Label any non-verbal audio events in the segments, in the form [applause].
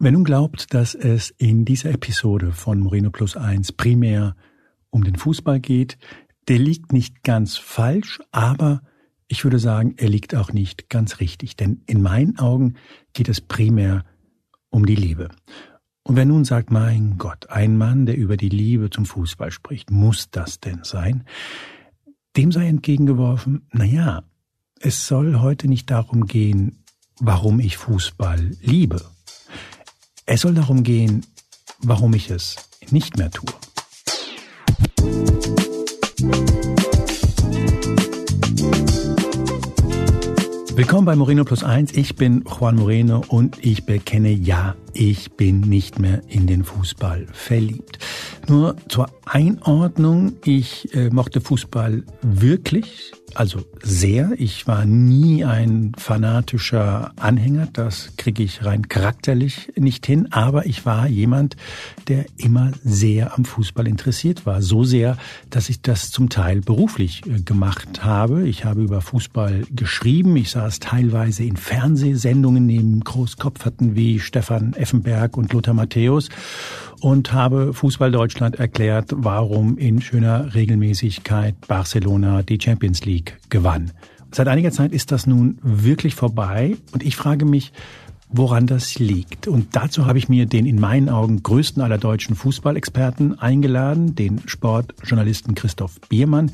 Wer nun glaubt, dass es in dieser Episode von Moreno Plus 1 primär um den Fußball geht, der liegt nicht ganz falsch, aber ich würde sagen, er liegt auch nicht ganz richtig. Denn in meinen Augen geht es primär um die Liebe. Und wer nun sagt, mein Gott, ein Mann, der über die Liebe zum Fußball spricht, muss das denn sein? Dem sei entgegengeworfen, na ja, es soll heute nicht darum gehen, warum ich Fußball liebe es soll darum gehen, warum ich es nicht mehr tue. Willkommen bei Moreno Plus Eins. Ich bin Juan Moreno und ich bekenne, ja, ich bin nicht mehr in den Fußball verliebt. Nur zur Einordnung, ich äh, mochte Fußball wirklich, also sehr. Ich war nie ein fanatischer Anhänger, das kriege ich rein charakterlich nicht hin, aber ich war jemand, der immer sehr am Fußball interessiert war. So sehr, dass ich das zum Teil beruflich äh, gemacht habe. Ich habe über Fußball geschrieben, ich saß teilweise in Fernsehsendungen neben Großkopferten wie Stefan Effenberg und Lothar Matthäus und habe Fußball Deutschland erklärt, warum in schöner Regelmäßigkeit Barcelona die Champions League gewann. Seit einiger Zeit ist das nun wirklich vorbei und ich frage mich, woran das liegt. Und dazu habe ich mir den in meinen Augen größten aller deutschen Fußballexperten eingeladen, den Sportjournalisten Christoph Biermann.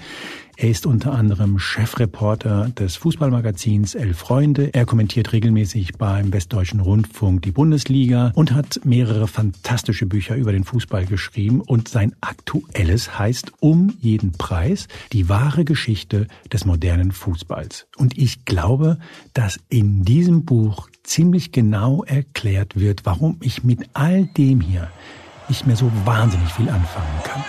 Er ist unter anderem Chefreporter des Fußballmagazins Elf Freunde. Er kommentiert regelmäßig beim Westdeutschen Rundfunk die Bundesliga und hat mehrere fantastische Bücher über den Fußball geschrieben. Und sein aktuelles heißt Um jeden Preis, die wahre Geschichte des modernen Fußballs. Und ich glaube, dass in diesem Buch ziemlich genau erklärt wird, warum ich mit all dem hier nicht mehr so wahnsinnig viel anfangen kann.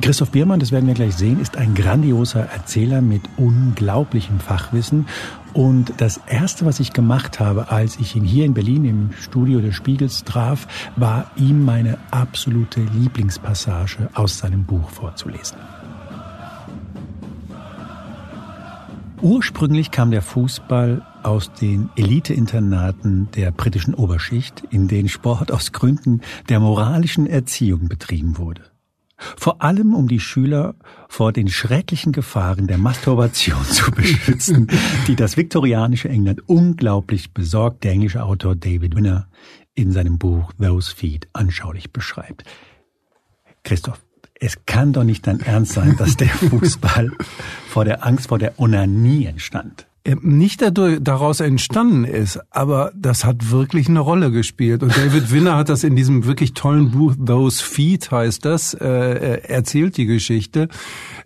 Christoph Biermann, das werden wir gleich sehen, ist ein grandioser Erzähler mit unglaublichem Fachwissen. Und das Erste, was ich gemacht habe, als ich ihn hier in Berlin im Studio des Spiegels traf, war ihm meine absolute Lieblingspassage aus seinem Buch vorzulesen. Ursprünglich kam der Fußball aus den Eliteinternaten der britischen Oberschicht, in denen Sport aus Gründen der moralischen Erziehung betrieben wurde. Vor allem um die Schüler vor den schrecklichen Gefahren der Masturbation zu [laughs] beschützen, die das viktorianische England unglaublich besorgt der englische Autor David Winner in seinem Buch Those Feet anschaulich beschreibt. Christoph, es kann doch nicht dein Ernst sein, dass der [laughs] Fußball vor der Angst vor der Onanie entstand. Äh, nicht dadurch, daraus entstanden ist, aber das hat wirklich eine Rolle gespielt. Und David Winner hat das in diesem wirklich tollen Buch Those Feet heißt das, äh, erzählt die Geschichte.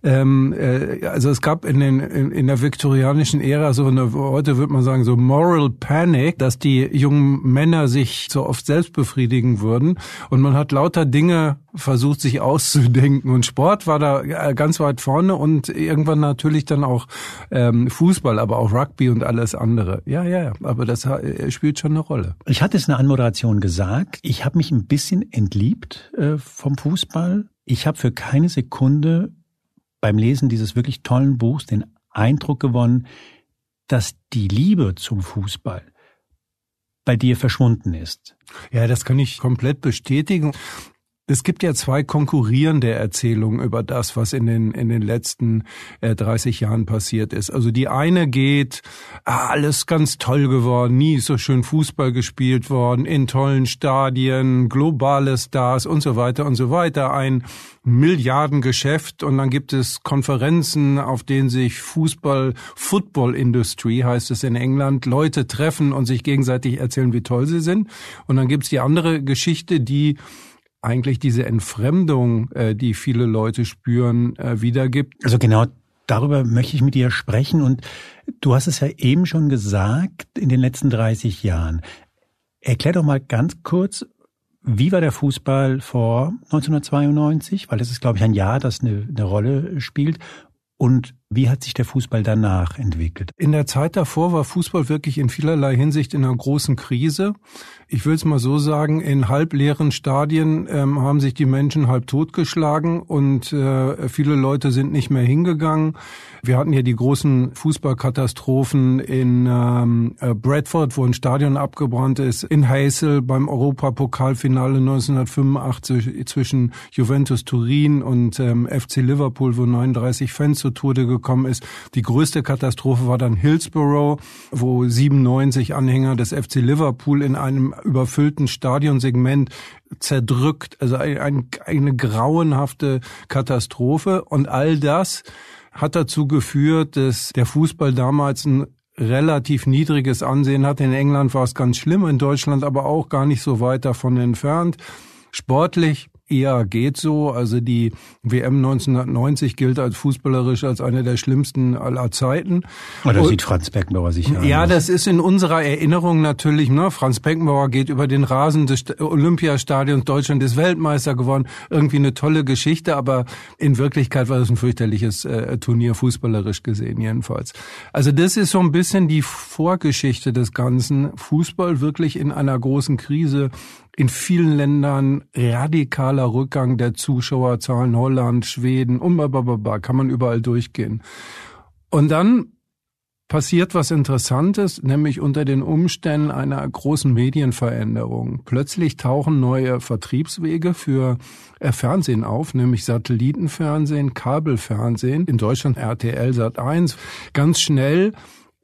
Ähm, äh, also es gab in, den, in, in der viktorianischen Ära so eine, heute würde man sagen, so Moral Panic, dass die jungen Männer sich so oft selbst befriedigen würden. Und man hat lauter Dinge versucht, sich auszudenken. Und Sport war da äh, ganz weit vorne und irgendwann natürlich dann auch ähm, Fußball, aber auch Rugby und alles andere. Ja, ja, ja, aber das äh, spielt schon eine Rolle. Ich hatte es in der Anmoderation gesagt, ich habe mich ein bisschen entliebt äh, vom Fußball. Ich habe für keine Sekunde beim Lesen dieses wirklich tollen Buchs den Eindruck gewonnen, dass die Liebe zum Fußball bei dir verschwunden ist. Ja, das kann ich komplett bestätigen. Es gibt ja zwei konkurrierende Erzählungen über das, was in den, in den letzten äh, 30 Jahren passiert ist. Also die eine geht, ah, alles ganz toll geworden, nie so schön Fußball gespielt worden, in tollen Stadien, globale Stars und so weiter und so weiter, ein Milliardengeschäft und dann gibt es Konferenzen, auf denen sich Fußball, Football Industry heißt es in England, Leute treffen und sich gegenseitig erzählen, wie toll sie sind. Und dann gibt's die andere Geschichte, die eigentlich diese Entfremdung, äh, die viele Leute spüren, äh, wiedergibt. Also genau darüber möchte ich mit dir sprechen. Und du hast es ja eben schon gesagt, in den letzten 30 Jahren. Erklär doch mal ganz kurz, wie war der Fußball vor 1992? Weil das ist, glaube ich, ein Jahr, das eine, eine Rolle spielt. Und Wie hat sich der Fußball danach entwickelt? In der Zeit davor war Fußball wirklich in vielerlei Hinsicht in einer großen Krise. Ich will es mal so sagen, in halbleeren Stadien ähm, haben sich die Menschen halb totgeschlagen und äh, viele Leute sind nicht mehr hingegangen. Wir hatten ja die großen Fußballkatastrophen in ähm, äh, Bradford, wo ein Stadion abgebrannt ist, in Heysel beim Europapokalfinale 1985 zwischen Juventus Turin und ähm, FC Liverpool, wo 39 Fans zu Tode gekommen ist. Die größte Katastrophe war dann Hillsborough, wo 97 Anhänger des FC Liverpool in einem überfüllten Stadionsegment zerdrückt. Also ein, eine grauenhafte Katastrophe. Und all das hat dazu geführt, dass der Fußball damals ein relativ niedriges Ansehen hat. In England war es ganz schlimm, in Deutschland aber auch gar nicht so weit davon entfernt. Sportlich eher geht so. Also die WM 1990 gilt als fußballerisch als eine der schlimmsten aller Zeiten. Oder oh, sieht Franz Beckenbauer sicher Ja, anders. das ist in unserer Erinnerung natürlich. Ne? Franz Beckenbauer geht über den Rasen des Olympiastadions. Deutschland ist Weltmeister geworden. Irgendwie eine tolle Geschichte, aber in Wirklichkeit war das ein fürchterliches äh, Turnier, fußballerisch gesehen jedenfalls. Also das ist so ein bisschen die Vorgeschichte des Ganzen. Fußball wirklich in einer großen Krise in vielen Ländern radikaler Rückgang der Zuschauerzahlen, Holland, Schweden, um, kann man überall durchgehen. Und dann passiert was Interessantes, nämlich unter den Umständen einer großen Medienveränderung. Plötzlich tauchen neue Vertriebswege für Fernsehen auf, nämlich Satellitenfernsehen, Kabelfernsehen, in Deutschland RTL Sat 1. Ganz schnell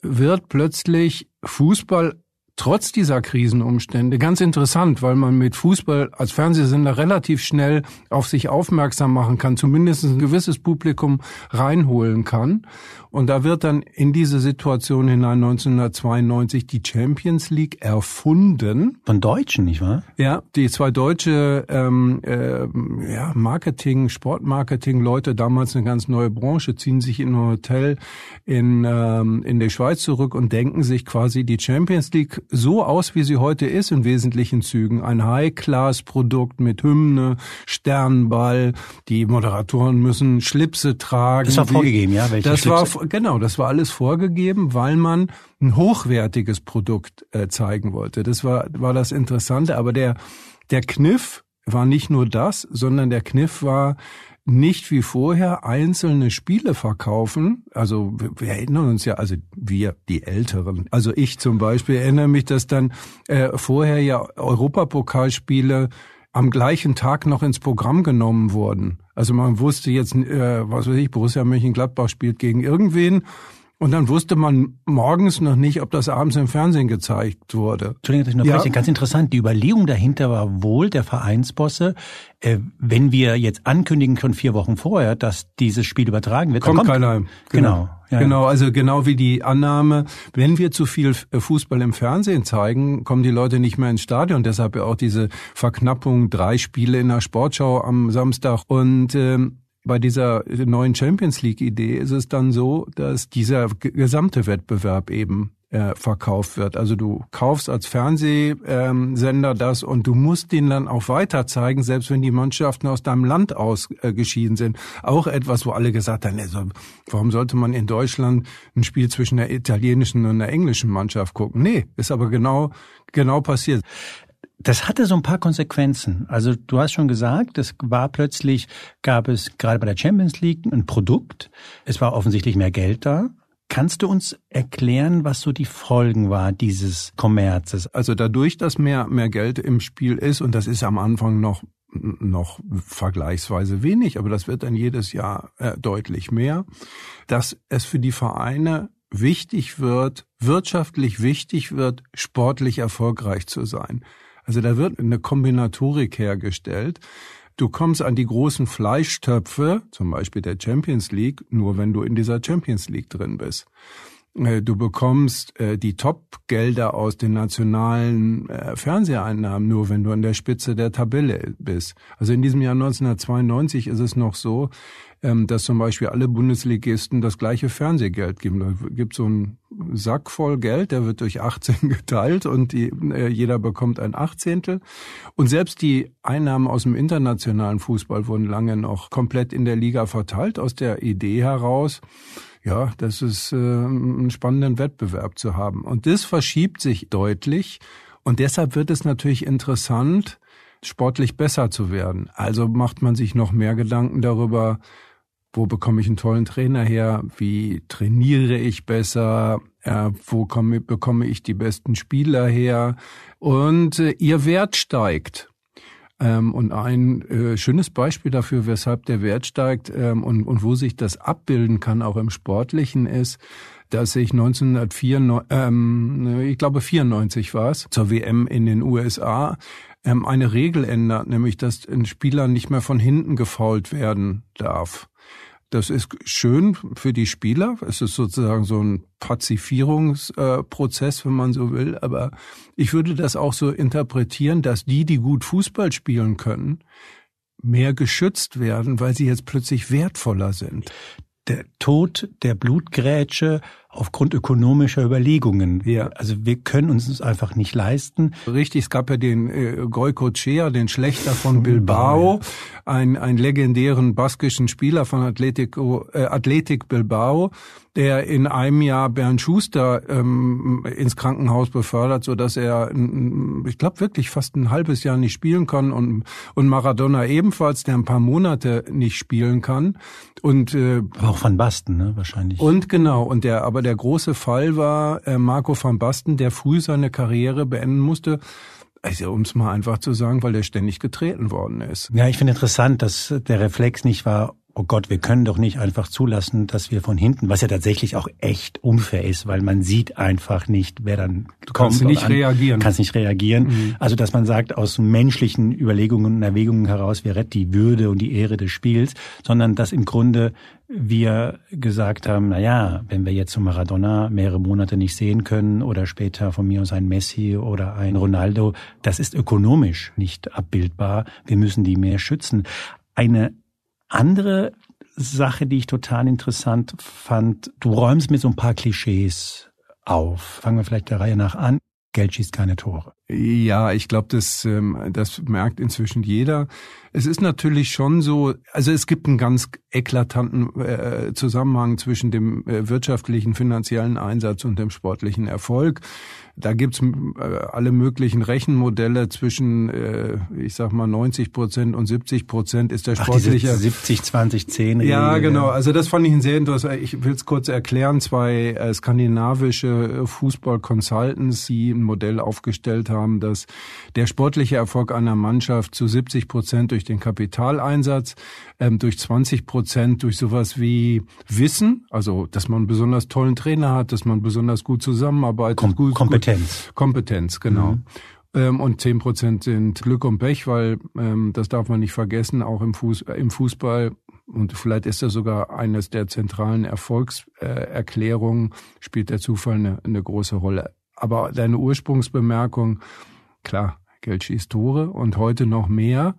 wird plötzlich Fußball trotz dieser Krisenumstände ganz interessant, weil man mit Fußball als Fernsehsender relativ schnell auf sich aufmerksam machen kann, zumindest ein gewisses Publikum reinholen kann. Und da wird dann in diese Situation hinein 1992 die Champions League erfunden. Von Deutschen, nicht wahr? Ja, die zwei deutsche ähm, äh, ja, Marketing, Sportmarketing-Leute, damals eine ganz neue Branche, ziehen sich in ein Hotel in, ähm, in der Schweiz zurück und denken sich quasi die Champions League so aus, wie sie heute ist, in wesentlichen Zügen. Ein High-Class-Produkt mit Hymne, Sternball, die Moderatoren müssen Schlipse tragen. Das war vorgegeben, ja? Welche das Schlipse? war genau, das war alles vorgegeben, weil man ein hochwertiges Produkt äh, zeigen wollte. Das war war das Interessante. Aber der der Kniff war nicht nur das, sondern der Kniff war nicht wie vorher einzelne Spiele verkaufen. Also wir erinnern uns ja, also wir, die Älteren, also ich zum Beispiel erinnere mich, dass dann äh, vorher ja Europapokalspiele am gleichen Tag noch ins Programm genommen wurden. Also man wusste jetzt, äh, was weiß ich, Borussia Mönchengladbach spielt gegen irgendwen und dann wusste man morgens noch nicht, ob das abends im Fernsehen gezeigt wurde. Entschuldigung, dass ich noch ja. ganz interessant. Die Überlegung dahinter war wohl der Vereinsbosse, äh, wenn wir jetzt ankündigen können vier Wochen vorher, dass dieses Spiel übertragen wird, kommt, kommt keiner. Genau. genau. Ja, genau, also genau wie die Annahme, wenn wir zu viel Fußball im Fernsehen zeigen, kommen die Leute nicht mehr ins Stadion. Deshalb ja auch diese Verknappung, drei Spiele in der Sportschau am Samstag. Und ähm, bei dieser neuen Champions League Idee ist es dann so, dass dieser gesamte Wettbewerb eben äh, verkauft wird. Also du kaufst als Fernsehsender das und du musst den dann auch weiter zeigen, selbst wenn die Mannschaften aus deinem Land ausgeschieden sind. Auch etwas, wo alle gesagt haben, also, warum sollte man in Deutschland ein Spiel zwischen der italienischen und der englischen Mannschaft gucken? Nee, ist aber genau genau passiert. Das hatte so ein paar Konsequenzen. Also du hast schon gesagt, es war plötzlich, gab es gerade bei der Champions League ein Produkt. Es war offensichtlich mehr Geld da. Kannst du uns erklären, was so die Folgen war dieses Kommerzes? Also dadurch, dass mehr, mehr Geld im Spiel ist, und das ist am Anfang noch, noch vergleichsweise wenig, aber das wird dann jedes Jahr äh, deutlich mehr, dass es für die Vereine wichtig wird, wirtschaftlich wichtig wird, sportlich erfolgreich zu sein. Also da wird eine Kombinatorik hergestellt. Du kommst an die großen Fleischtöpfe, zum Beispiel der Champions League, nur wenn du in dieser Champions League drin bist. Äh, du bekommst äh, die Top-Gelder aus den nationalen äh, Fernseheinnahmen nur, wenn du an der Spitze der Tabelle bist. Also in diesem Jahr 1992 ist es noch so, dass zum Beispiel alle Bundesligisten das gleiche Fernsehgeld geben. Da gibt so einen Sack voll Geld, der wird durch 18 [laughs] geteilt und die, äh, jeder bekommt ein Achtzehntel. Und selbst die Einnahmen aus dem internationalen Fußball wurden lange noch komplett in der Liga verteilt, aus der Idee heraus, ja, das ist äh, einen spannenden Wettbewerb zu haben. Und das verschiebt sich deutlich. Und deshalb wird es natürlich interessant, sportlich besser zu werden. Also macht man sich noch mehr Gedanken darüber, wo bekomme ich einen tollen Trainer her, wie trainiere ich besser, äh, wo komme, bekomme ich die besten Spieler her und äh, ihr Wert steigt. Ähm, und ein äh, schönes Beispiel dafür, weshalb der Wert steigt ähm, und, und wo sich das abbilden kann, auch im Sportlichen, ist, dass sich 1994, ähm, ich glaube 94 war es, zur WM in den USA, ähm, eine Regel ändert, nämlich dass ein Spieler nicht mehr von hinten gefault werden darf. Das ist schön für die Spieler. Es ist sozusagen so ein Pazifierungsprozess, wenn man so will. Aber ich würde das auch so interpretieren, dass die, die gut Fußball spielen können, mehr geschützt werden, weil sie jetzt plötzlich wertvoller sind. Der Tod der Blutgrätsche aufgrund ökonomischer Überlegungen. Ja. Also wir können uns es einfach nicht leisten. Richtig, es gab ja den äh, Goycochea, den Schlechter von Bilbao, ein, ein legendären baskischen Spieler von Atletico, äh, Athletic Bilbao, der in einem Jahr Bernd Schuster ähm, ins Krankenhaus befördert, so dass er, ich glaube wirklich fast ein halbes Jahr nicht spielen kann und und Maradona ebenfalls, der ein paar Monate nicht spielen kann und äh, aber auch Van Basten, ne, wahrscheinlich. Und genau und der aber der große Fall war äh, Marco van Basten, der früh seine Karriere beenden musste. Also um es mal einfach zu sagen, weil der ständig getreten worden ist. Ja, ich finde interessant, dass der Reflex nicht war, oh Gott, wir können doch nicht einfach zulassen, dass wir von hinten, was ja tatsächlich auch echt unfair ist, weil man sieht einfach nicht, wer dann du kommt. Kannst nicht an, reagieren. Kannst nicht reagieren. Mhm. Also, dass man sagt, aus menschlichen Überlegungen und Erwägungen heraus, wir retten die Würde und die Ehre des Spiels, sondern dass im Grunde wir gesagt haben, na ja, wenn wir jetzt so Maradona mehrere Monate nicht sehen können oder später von mir aus ein Messi oder ein Ronaldo, das ist ökonomisch nicht abbildbar. Wir müssen die mehr schützen. Eine andere Sache, die ich total interessant fand, du räumst mit so ein paar Klischees auf. Fangen wir vielleicht der Reihe nach an. Geld schießt keine Tore. Ja, ich glaube, das, ähm, das merkt inzwischen jeder. Es ist natürlich schon so, also es gibt einen ganz eklatanten äh, Zusammenhang zwischen dem äh, wirtschaftlichen, finanziellen Einsatz und dem sportlichen Erfolg. Da gibt's äh, alle möglichen Rechenmodelle zwischen, äh, ich sag mal, 90 Prozent und 70 Prozent ist der sportliche. Ach, 70, 20, 10. Ja, genau. Also das fand ich ein sehr interessant. Ich will es kurz erklären. Zwei äh, skandinavische Fußball-Consultants, die ein Modell aufgestellt haben, dass der sportliche Erfolg einer Mannschaft zu 70 Prozent durch den Kapitaleinsatz, ähm, durch 20 Prozent durch sowas wie Wissen, also dass man einen besonders tollen Trainer hat, dass man besonders gut zusammenarbeitet. Kom gut, Kompetenz. Gut, Kompetenz, genau. Mhm. Ähm, und zehn Prozent sind Glück und Pech, weil ähm, das darf man nicht vergessen, auch im, Fuß, äh, im Fußball und vielleicht ist das sogar eines der zentralen Erfolgserklärungen, spielt der Zufall eine, eine große Rolle. Aber deine Ursprungsbemerkung, klar, Geld schießt Tore und heute noch mehr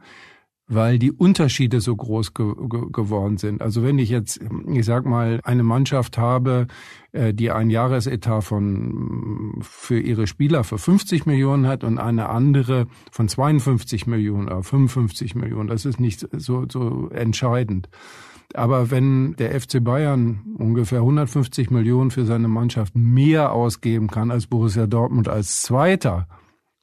weil die Unterschiede so groß ge ge geworden sind. Also wenn ich jetzt, ich sag mal, eine Mannschaft habe, äh, die ein Jahresetat von für ihre Spieler für 50 Millionen hat und eine andere von 52 Millionen oder 55 Millionen, das ist nicht so, so entscheidend. Aber wenn der FC Bayern ungefähr 150 Millionen für seine Mannschaft mehr ausgeben kann als Borussia Dortmund als Zweiter,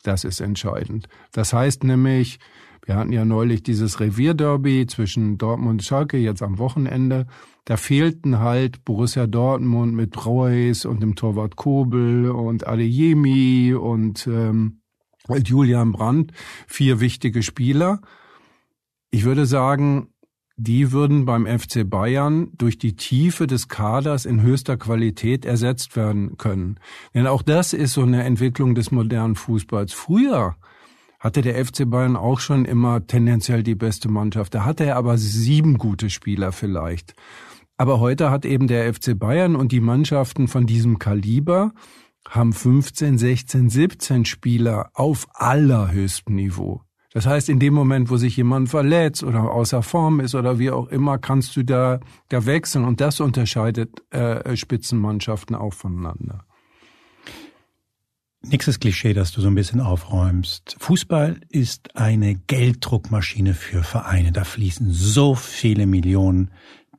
das ist entscheidend. Das heißt nämlich, wir hatten ja neulich dieses Revierderby zwischen Dortmund und Schalke jetzt am Wochenende. Da fehlten halt Borussia Dortmund mit Reus und dem Torwart Kobel und Adeyemi und ähm, Julian Brandt, vier wichtige Spieler. Ich würde sagen, die würden beim FC Bayern durch die Tiefe des Kaders in höchster Qualität ersetzt werden können. Denn auch das ist so eine Entwicklung des modernen Fußballs. Früher hatte der FC Bayern auch schon immer tendenziell die beste Mannschaft. Da hatte er aber sieben gute Spieler vielleicht. Aber heute hat eben der FC Bayern und die Mannschaften von diesem Kaliber haben 15, 16, 17 Spieler auf allerhöchstem Niveau. Das heißt, in dem Moment, wo sich jemand verletzt oder außer Form ist oder wie auch immer, kannst du da, da wechseln. Und das unterscheidet äh, Spitzenmannschaften auch voneinander. Nächstes Klischee, das du so ein bisschen aufräumst. Fußball ist eine Gelddruckmaschine für Vereine. Da fließen so viele Millionen.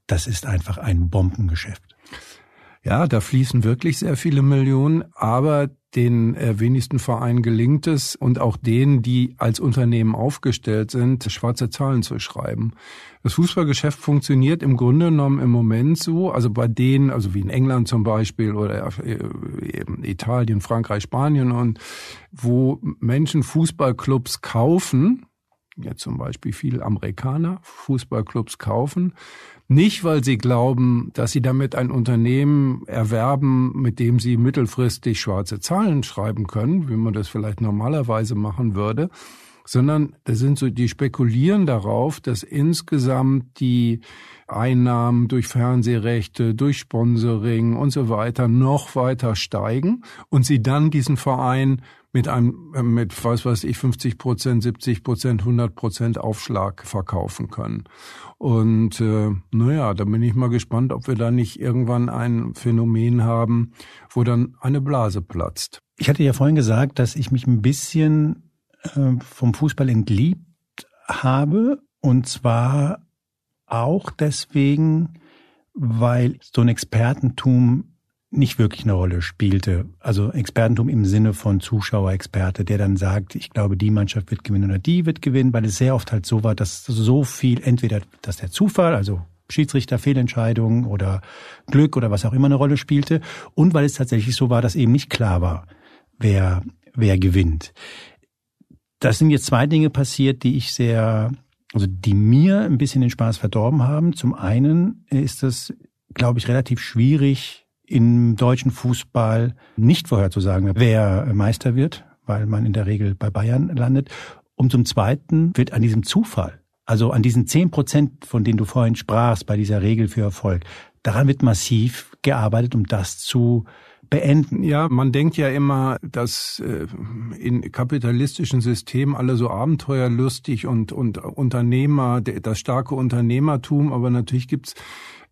Das ist einfach ein Bombengeschäft. Ja, da fließen wirklich sehr viele Millionen, aber den äh, wenigsten Vereinen gelingt es und auch denen, die als Unternehmen aufgestellt sind, schwarze Zahlen zu schreiben. Das Fußballgeschäft funktioniert im Grunde genommen im Moment so, also bei denen, also wie in England zum Beispiel oder äh, eben Italien, Frankreich, Spanien und wo Menschen Fußballclubs kaufen, jetzt zum Beispiel viele Amerikaner Fußballclubs kaufen, nicht, weil sie glauben, dass sie damit ein Unternehmen erwerben, mit dem sie mittelfristig schwarze Zahlen schreiben können, wie man das vielleicht normalerweise machen würde, sondern das sind so, die spekulieren darauf, dass insgesamt die Einnahmen durch Fernsehrechte, durch Sponsoring und so weiter noch weiter steigen und sie dann diesen Verein mit einem, äh, mit, was weiß ich, 50 Prozent, 70 Prozent, 100 Prozent Aufschlag verkaufen können. Und äh, naja, da bin ich mal gespannt, ob wir da nicht irgendwann ein Phänomen haben, wo dann eine Blase platzt. Ich hatte ja vorhin gesagt, dass ich mich ein bisschen vom Fußball entliebt habe. Und zwar auch deswegen, weil so ein Expertentum nicht wirklich eine Rolle spielte. Also Expertentum im Sinne von Zuschauerexperte, der dann sagt, ich glaube, die Mannschaft wird gewinnen oder die wird gewinnen, weil es sehr oft halt so war, dass so viel, entweder, dass der Zufall, also Schiedsrichter, Fehlentscheidungen oder Glück oder was auch immer eine Rolle spielte und weil es tatsächlich so war, dass eben nicht klar war, wer, wer gewinnt. Das sind jetzt zwei Dinge passiert, die ich sehr, also die mir ein bisschen den Spaß verdorben haben. Zum einen ist es, glaube ich, relativ schwierig, im deutschen Fußball nicht vorherzusagen, wer Meister wird, weil man in der Regel bei Bayern landet. Und zum Zweiten wird an diesem Zufall, also an diesen zehn Prozent, von denen du vorhin sprachst, bei dieser Regel für Erfolg, daran wird massiv gearbeitet, um das zu beenden. Ja, man denkt ja immer, dass äh, in kapitalistischen Systemen alle so abenteuerlustig und, und Unternehmer, das starke Unternehmertum, aber natürlich gibt's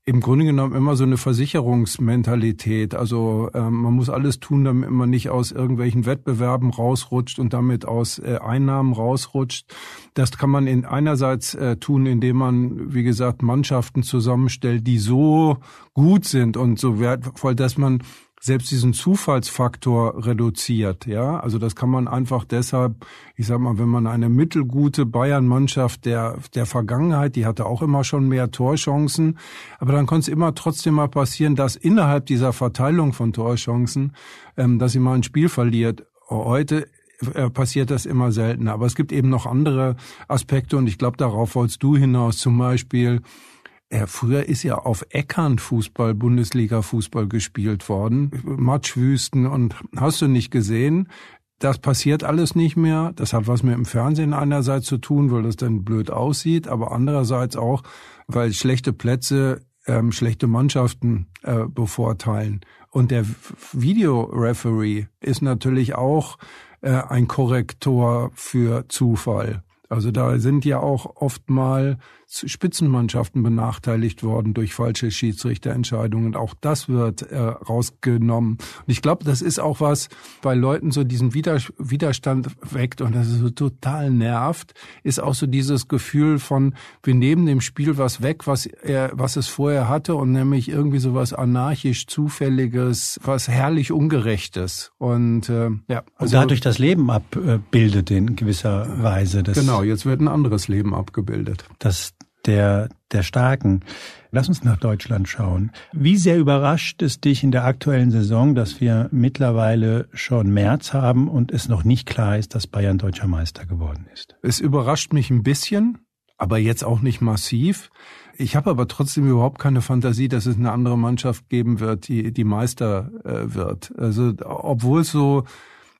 im Grunde genommen immer so eine Versicherungsmentalität. Also ähm, man muss alles tun, damit man nicht aus irgendwelchen Wettbewerben rausrutscht und damit aus äh, Einnahmen rausrutscht. Das kann man in einerseits äh, tun, indem man, wie gesagt, Mannschaften zusammenstellt, die so gut sind und so wertvoll, dass man selbst diesen Zufallsfaktor reduziert, ja. Also das kann man einfach deshalb, ich sag mal, wenn man eine mittelgute Bayern-Mannschaft der, der Vergangenheit, die hatte auch immer schon mehr Torchancen, aber dann konnte es immer trotzdem mal passieren, dass innerhalb dieser Verteilung von Torchancen, ähm, dass sie mal ein Spiel verliert. Heute äh, passiert das immer seltener. Aber es gibt eben noch andere Aspekte und ich glaube, darauf wolltest du hinaus, zum Beispiel, ja, früher ist ja auf Äckern Fußball, Bundesliga-Fußball gespielt worden. Matschwüsten und hast du nicht gesehen? Das passiert alles nicht mehr. Das hat was mit dem Fernsehen einerseits zu tun, weil das dann blöd aussieht, aber andererseits auch, weil schlechte Plätze ähm, schlechte Mannschaften äh, bevorteilen. Und der Videoreferee ist natürlich auch äh, ein Korrektor für Zufall. Also da sind ja auch oft mal Spitzenmannschaften benachteiligt worden durch falsche Schiedsrichterentscheidungen. Auch das wird äh, rausgenommen. Und ich glaube, das ist auch was bei Leuten so diesen Widerstand weckt und das ist so total nervt, ist auch so dieses Gefühl von, wir nehmen dem Spiel was weg, was er, was es vorher hatte und nämlich irgendwie so was anarchisch zufälliges, was herrlich ungerechtes. Und äh, ja, also und dadurch das Leben abbildet in gewisser Weise. Das, genau, jetzt wird ein anderes Leben abgebildet. Das der, der Starken. Lass uns nach Deutschland schauen. Wie sehr überrascht es dich in der aktuellen Saison, dass wir mittlerweile schon März haben und es noch nicht klar ist, dass Bayern deutscher Meister geworden ist? Es überrascht mich ein bisschen, aber jetzt auch nicht massiv. Ich habe aber trotzdem überhaupt keine Fantasie, dass es eine andere Mannschaft geben wird, die die Meister äh, wird. Also obwohl es so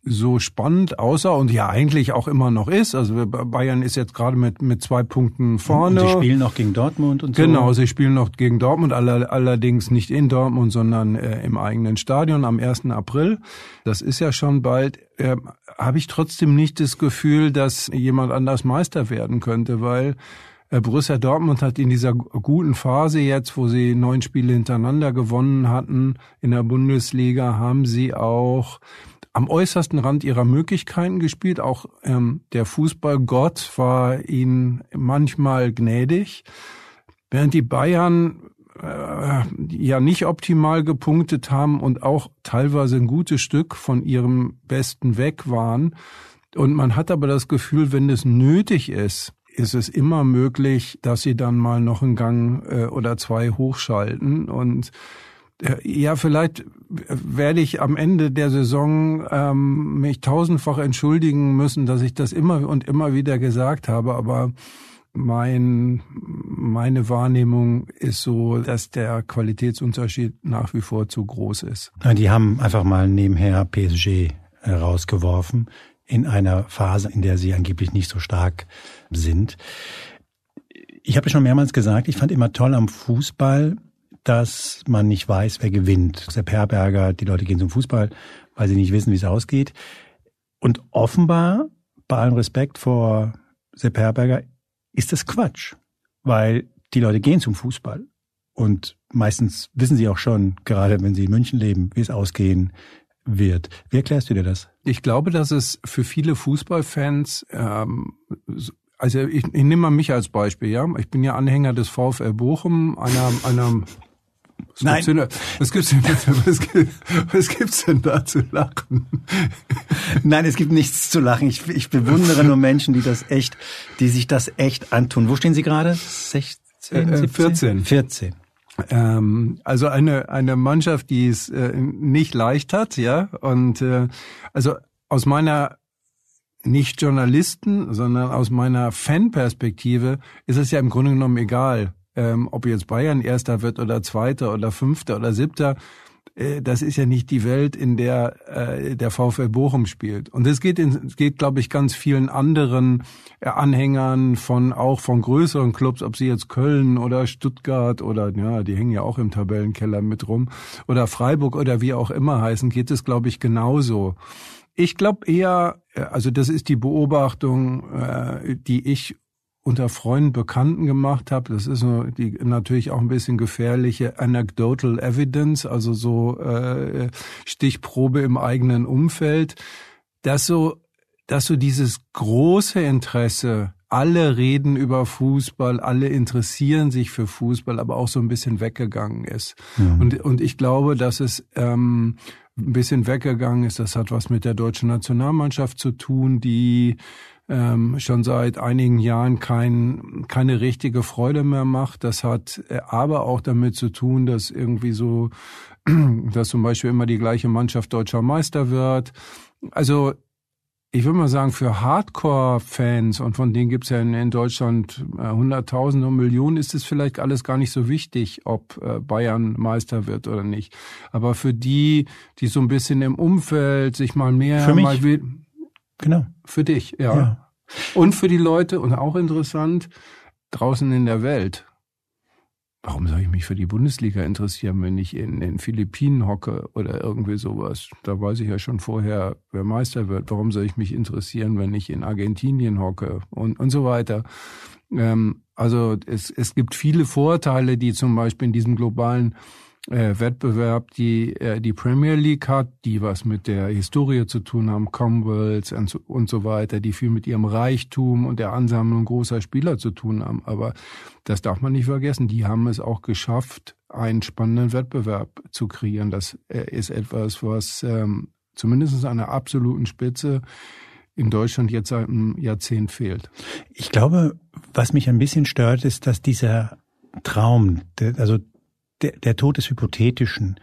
so spannend aussah und ja eigentlich auch immer noch ist. Also Bayern ist jetzt gerade mit, mit zwei Punkten vorne. Und sie spielen noch gegen Dortmund und so. Genau, sie spielen noch gegen Dortmund, allerdings nicht in Dortmund, sondern äh, im eigenen Stadion am 1. April. Das ist ja schon bald. Äh, Habe ich trotzdem nicht das Gefühl, dass jemand anders Meister werden könnte, weil äh, Borussia Dortmund hat in dieser guten Phase jetzt, wo sie neun Spiele hintereinander gewonnen hatten in der Bundesliga, haben sie auch am äußersten Rand ihrer Möglichkeiten gespielt. Auch ähm, der Fußballgott war ihnen manchmal gnädig. Während die Bayern äh, ja nicht optimal gepunktet haben und auch teilweise ein gutes Stück von ihrem Besten weg waren. Und man hat aber das Gefühl, wenn es nötig ist, ist es immer möglich, dass sie dann mal noch einen Gang äh, oder zwei hochschalten. Und ja, vielleicht werde ich am Ende der Saison ähm, mich tausendfach entschuldigen müssen, dass ich das immer und immer wieder gesagt habe, aber mein, meine Wahrnehmung ist so, dass der Qualitätsunterschied nach wie vor zu groß ist. Die haben einfach mal nebenher PSG rausgeworfen in einer Phase, in der sie angeblich nicht so stark sind. Ich habe schon mehrmals gesagt, ich fand immer toll am Fußball, dass man nicht weiß, wer gewinnt. Der Perberger, die Leute gehen zum Fußball, weil sie nicht wissen, wie es ausgeht. Und offenbar, bei allem Respekt vor Sepp Herberger, ist das Quatsch, weil die Leute gehen zum Fußball und meistens wissen sie auch schon, gerade wenn sie in München leben, wie es ausgehen wird. Wie erklärst du dir das? Ich glaube, dass es für viele Fußballfans ähm, also ich, ich nehme mal mich als Beispiel, ja. Ich bin ja Anhänger des VfL Bochum, einer, einer was Nein. Gibt's denn, was gibt's denn, was, was gibt's denn da zu lachen? Nein, es gibt nichts zu lachen. Ich, ich bewundere nur Menschen, die das echt, die sich das echt antun. Wo stehen Sie gerade? 16, äh, 14. 14. Ähm, also eine eine Mannschaft, die es äh, nicht leicht hat, ja. Und äh, also aus meiner nicht Journalisten, sondern aus meiner Fanperspektive ist es ja im Grunde genommen egal, ähm, ob jetzt Bayern Erster wird oder Zweiter oder Fünfter oder Siebter, äh, das ist ja nicht die Welt, in der äh, der VfL Bochum spielt. Und es geht, in, geht, glaube ich, ganz vielen anderen äh, Anhängern von auch von größeren Clubs, ob sie jetzt Köln oder Stuttgart oder ja, die hängen ja auch im Tabellenkeller mit rum oder Freiburg oder wie auch immer heißen, geht es, glaube ich, genauso. Ich glaube eher, äh, also das ist die Beobachtung, äh, die ich unter Freunden, Bekannten gemacht habe. Das ist die natürlich auch ein bisschen gefährliche anecdotal evidence, also so äh, Stichprobe im eigenen Umfeld, dass so, dass so dieses große Interesse alle reden über Fußball, alle interessieren sich für Fußball, aber auch so ein bisschen weggegangen ist. Mhm. Und, und ich glaube, dass es ähm, ein bisschen weggegangen ist. Das hat was mit der deutschen Nationalmannschaft zu tun, die ähm, schon seit einigen Jahren kein, keine richtige Freude mehr macht. Das hat äh, aber auch damit zu tun, dass irgendwie so, [clears throat] dass zum Beispiel immer die gleiche Mannschaft deutscher Meister wird. Also ich würde mal sagen, für Hardcore-Fans, und von denen gibt's ja in, in Deutschland äh, Hunderttausende und Millionen, ist es vielleicht alles gar nicht so wichtig, ob äh, Bayern Meister wird oder nicht. Aber für die, die so ein bisschen im Umfeld sich mal mehr... Mal Genau. Für dich, ja. ja. Und für die Leute, und auch interessant, draußen in der Welt. Warum soll ich mich für die Bundesliga interessieren, wenn ich in den Philippinen hocke oder irgendwie sowas? Da weiß ich ja schon vorher, wer Meister wird. Warum soll ich mich interessieren, wenn ich in Argentinien hocke und, und so weiter? Ähm, also es, es gibt viele Vorteile, die zum Beispiel in diesem globalen äh, Wettbewerb, die äh, die Premier League hat, die was mit der Historie zu tun haben, Commonwealth und so, und so weiter, die viel mit ihrem Reichtum und der Ansammlung großer Spieler zu tun haben. Aber das darf man nicht vergessen. Die haben es auch geschafft, einen spannenden Wettbewerb zu kreieren. Das äh, ist etwas, was ähm, zumindest an der absoluten Spitze in Deutschland jetzt seit einem Jahrzehnt fehlt. Ich glaube, was mich ein bisschen stört, ist, dass dieser Traum, also der, der Tod des Hypothetischen.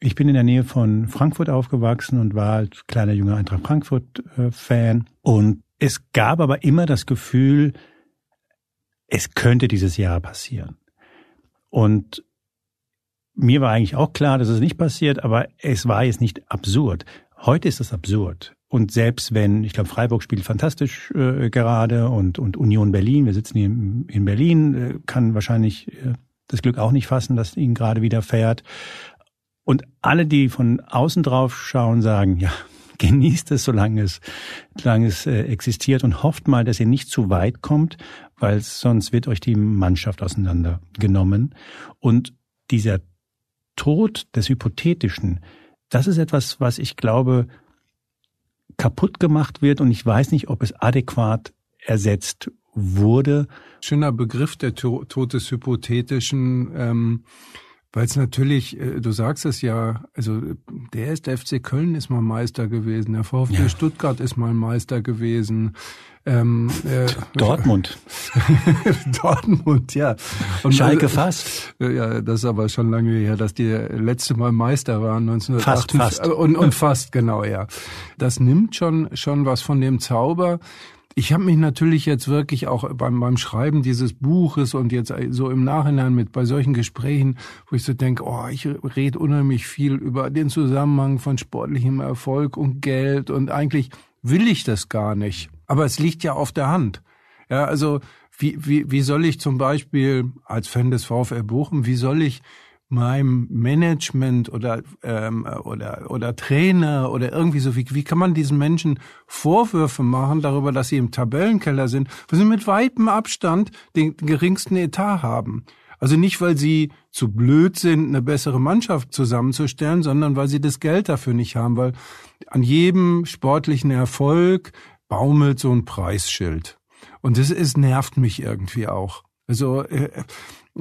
Ich bin in der Nähe von Frankfurt aufgewachsen und war als kleiner junger Eintracht Frankfurt-Fan. Äh, und es gab aber immer das Gefühl, es könnte dieses Jahr passieren. Und mir war eigentlich auch klar, dass es nicht passiert, aber es war jetzt nicht absurd. Heute ist es absurd. Und selbst wenn, ich glaube, Freiburg spielt fantastisch äh, gerade und, und Union Berlin, wir sitzen hier in, in Berlin, äh, kann wahrscheinlich äh, das Glück auch nicht fassen, dass ihn gerade wieder fährt. Und alle, die von außen drauf schauen, sagen, ja, [laughs] genießt es, solange es, solange es äh, existiert und hofft mal, dass ihr nicht zu weit kommt, weil sonst wird euch die Mannschaft auseinandergenommen. Und dieser Tod des Hypothetischen, das ist etwas, was ich glaube, kaputt gemacht wird und ich weiß nicht, ob es adäquat ersetzt wurde. Schöner Begriff der Tod des Hypothetischen. Ähm weil es natürlich, äh, du sagst es ja, also der erste FC Köln ist mal Meister gewesen, der VfB ja. Stuttgart ist mal Meister gewesen. Ähm, äh, Dortmund. [laughs] Dortmund, ja. Und Schalke also, fast. Ja, das ist aber schon lange her, dass die letzte Mal Meister waren, 1980. Fast, fast. Und, und fast, genau, ja. Das nimmt schon, schon was von dem Zauber. Ich habe mich natürlich jetzt wirklich auch beim, beim Schreiben dieses Buches und jetzt so im Nachhinein mit bei solchen Gesprächen, wo ich so denke, oh, ich rede unheimlich viel über den Zusammenhang von sportlichem Erfolg und Geld und eigentlich will ich das gar nicht. Aber es liegt ja auf der Hand. Ja, also wie, wie, wie soll ich zum Beispiel als Fan des VfL Bochum, wie soll ich meinem Management oder ähm, oder oder Trainer oder irgendwie so wie wie kann man diesen Menschen Vorwürfe machen darüber, dass sie im Tabellenkeller sind, weil sie mit weitem Abstand den geringsten Etat haben. Also nicht, weil sie zu blöd sind, eine bessere Mannschaft zusammenzustellen, sondern weil sie das Geld dafür nicht haben, weil an jedem sportlichen Erfolg baumelt so ein Preisschild. Und das ist nervt mich irgendwie auch. Also äh,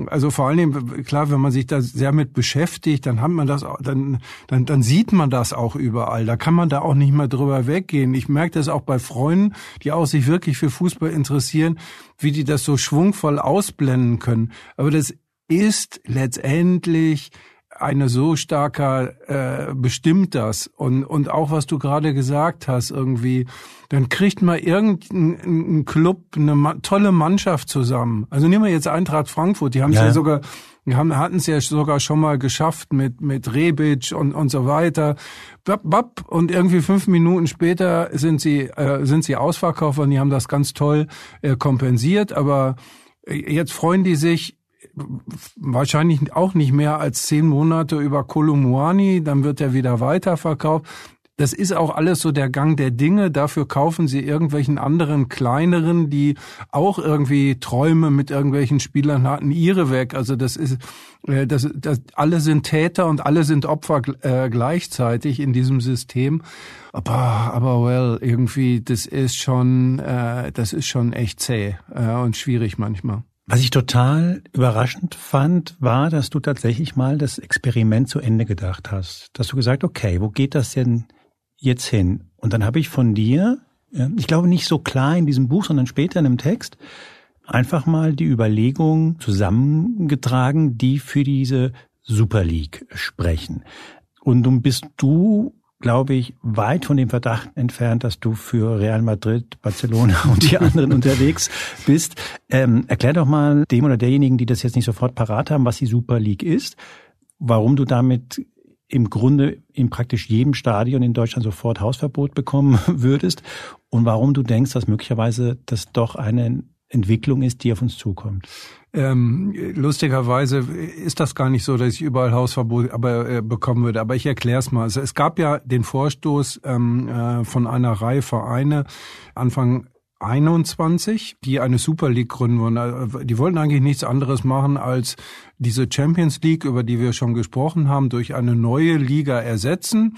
also vor allem, klar, wenn man sich da sehr mit beschäftigt, dann hat man das, dann, dann, dann sieht man das auch überall. Da kann man da auch nicht mehr drüber weggehen. Ich merke das auch bei Freunden, die auch sich wirklich für Fußball interessieren, wie die das so schwungvoll ausblenden können. Aber das ist letztendlich eine so starker äh, bestimmt das. Und und auch was du gerade gesagt hast irgendwie dann kriegt mal irgendein Club eine tolle Mannschaft zusammen. Also nehmen wir jetzt Eintracht Frankfurt die haben es ja. ja. sogar haben hatten es ja sogar schon mal geschafft mit mit Rebic und und so weiter. Bap, bap, und irgendwie fünf Minuten später sind sie äh, sind sie ausverkauft und die haben das ganz toll äh, kompensiert. Aber äh, jetzt freuen die sich wahrscheinlich auch nicht mehr als zehn Monate über Kolumuani, dann wird er wieder weiterverkauft. Das ist auch alles so der Gang der Dinge. Dafür kaufen sie irgendwelchen anderen kleineren, die auch irgendwie Träume mit irgendwelchen Spielern hatten, ihre weg. Also das ist, äh, das, das alle sind Täter und alle sind Opfer äh, gleichzeitig in diesem System. Aber, aber well, irgendwie, das ist schon, äh, das ist schon echt zäh äh, und schwierig manchmal. Was ich total überraschend fand, war, dass du tatsächlich mal das Experiment zu Ende gedacht hast. Dass du gesagt, okay, wo geht das denn jetzt hin? Und dann habe ich von dir, ich glaube nicht so klar in diesem Buch, sondern später in einem Text, einfach mal die Überlegung zusammengetragen, die für diese Super League sprechen. Und nun bist du glaube ich, weit von dem Verdacht entfernt, dass du für Real Madrid, Barcelona [laughs] und die anderen unterwegs bist. Ähm, erklär doch mal dem oder derjenigen, die das jetzt nicht sofort parat haben, was die Super League ist, warum du damit im Grunde in praktisch jedem Stadion in Deutschland sofort Hausverbot bekommen [laughs] würdest und warum du denkst, dass möglicherweise das doch eine Entwicklung ist, die auf uns zukommt. Ähm, lustigerweise ist das gar nicht so, dass ich überall Hausverbot aber, äh, bekommen würde. Aber ich erkläre es mal. Also es gab ja den Vorstoß ähm, äh, von einer Reihe Vereine Anfang 21, die eine Super League gründen wollen. Äh, die wollten eigentlich nichts anderes machen, als diese Champions League, über die wir schon gesprochen haben, durch eine neue Liga ersetzen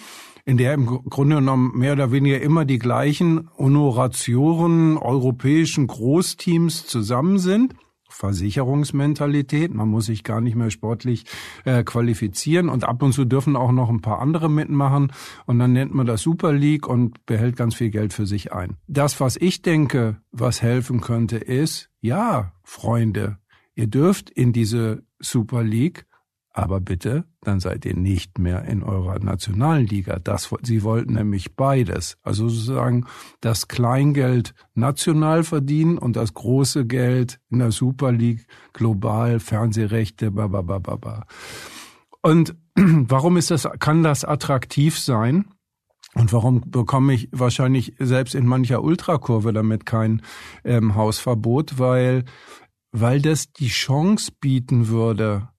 in der im Grunde genommen mehr oder weniger immer die gleichen Honoratioren europäischen Großteams zusammen sind. Versicherungsmentalität. Man muss sich gar nicht mehr sportlich äh, qualifizieren und ab und zu dürfen auch noch ein paar andere mitmachen und dann nennt man das Super League und behält ganz viel Geld für sich ein. Das, was ich denke, was helfen könnte, ist, ja, Freunde, ihr dürft in diese Super League aber bitte, dann seid ihr nicht mehr in eurer nationalen Liga. Das, sie wollten nämlich beides. Also sozusagen das Kleingeld national verdienen und das große Geld in der Super League global, Fernsehrechte, bababababa. Und [clears throat] warum ist das, kann das attraktiv sein? Und warum bekomme ich wahrscheinlich selbst in mancher Ultrakurve damit kein ähm, Hausverbot? Weil, weil das die Chance bieten würde,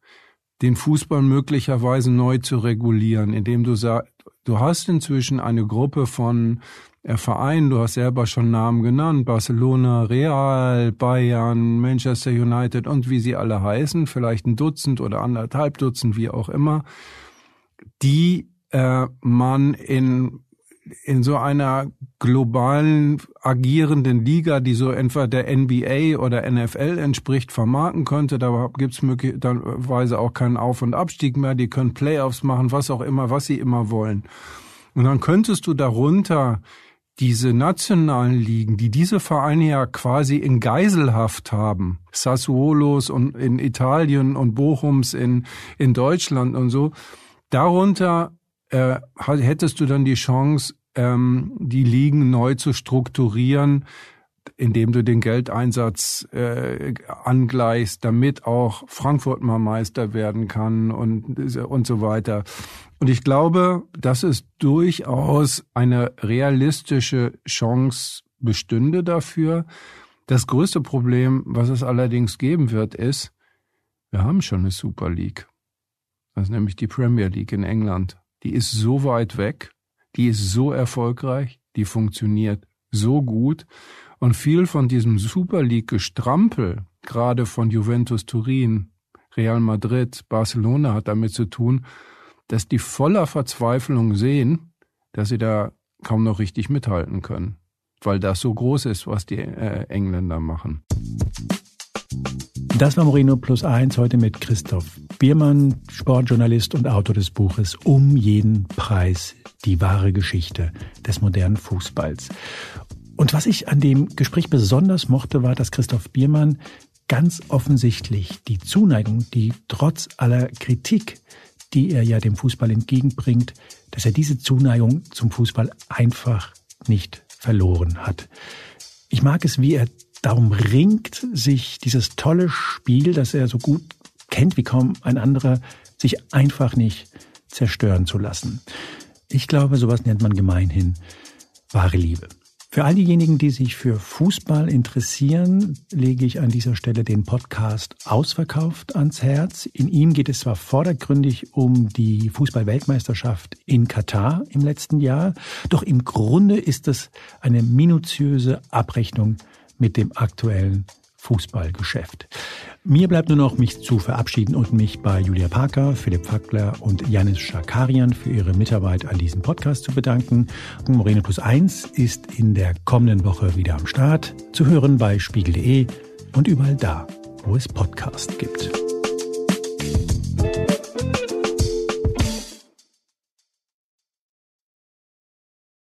den Fußball möglicherweise neu zu regulieren, indem du sagst, du hast inzwischen eine Gruppe von äh, Vereinen, du hast selber schon Namen genannt, Barcelona, Real, Bayern, Manchester United und wie sie alle heißen, vielleicht ein Dutzend oder anderthalb Dutzend, wie auch immer, die äh, man in in so einer globalen agierenden Liga, die so etwa der NBA oder NFL entspricht, vermarkten könnte. Da gibt's möglicherweise auch keinen Auf- und Abstieg mehr. Die können Playoffs machen, was auch immer, was sie immer wollen. Und dann könntest du darunter diese nationalen Ligen, die diese Vereine ja quasi in Geiselhaft haben, Sassuolos und in Italien und Bochums in, in Deutschland und so, darunter äh, hättest du dann die Chance, ähm, die Ligen neu zu strukturieren, indem du den Geldeinsatz äh, angleichst, damit auch Frankfurt mal Meister werden kann und, und so weiter. Und ich glaube, dass es durchaus eine realistische Chance bestünde dafür. Das größte Problem, was es allerdings geben wird, ist, wir haben schon eine Super League. Das ist nämlich die Premier League in England. Die ist so weit weg, die ist so erfolgreich, die funktioniert so gut. Und viel von diesem Super League-Gestrampel, gerade von Juventus Turin, Real Madrid, Barcelona hat damit zu tun, dass die voller Verzweiflung sehen, dass sie da kaum noch richtig mithalten können, weil das so groß ist, was die äh, Engländer machen. Das war Moreno Plus Eins heute mit Christoph Biermann, Sportjournalist und Autor des Buches Um jeden Preis, die wahre Geschichte des modernen Fußballs. Und was ich an dem Gespräch besonders mochte, war, dass Christoph Biermann ganz offensichtlich die Zuneigung, die trotz aller Kritik, die er ja dem Fußball entgegenbringt, dass er diese Zuneigung zum Fußball einfach nicht verloren hat. Ich mag es, wie er darum ringt, sich dieses tolle Spiel, das er so gut kennt wie kaum ein anderer, sich einfach nicht zerstören zu lassen. Ich glaube, sowas nennt man gemeinhin wahre Liebe. Für all diejenigen, die sich für Fußball interessieren, lege ich an dieser Stelle den Podcast Ausverkauft ans Herz. In ihm geht es zwar vordergründig um die Fußball-Weltmeisterschaft in Katar im letzten Jahr, doch im Grunde ist es eine minutiöse Abrechnung mit dem aktuellen Fußballgeschäft. Mir bleibt nur noch, mich zu verabschieden und mich bei Julia Parker, Philipp Fackler und Janis Schakarian für ihre Mitarbeit an diesem Podcast zu bedanken. Moreno Plus 1 ist in der kommenden Woche wieder am Start, zu hören bei spiegel.de und überall da, wo es Podcasts gibt.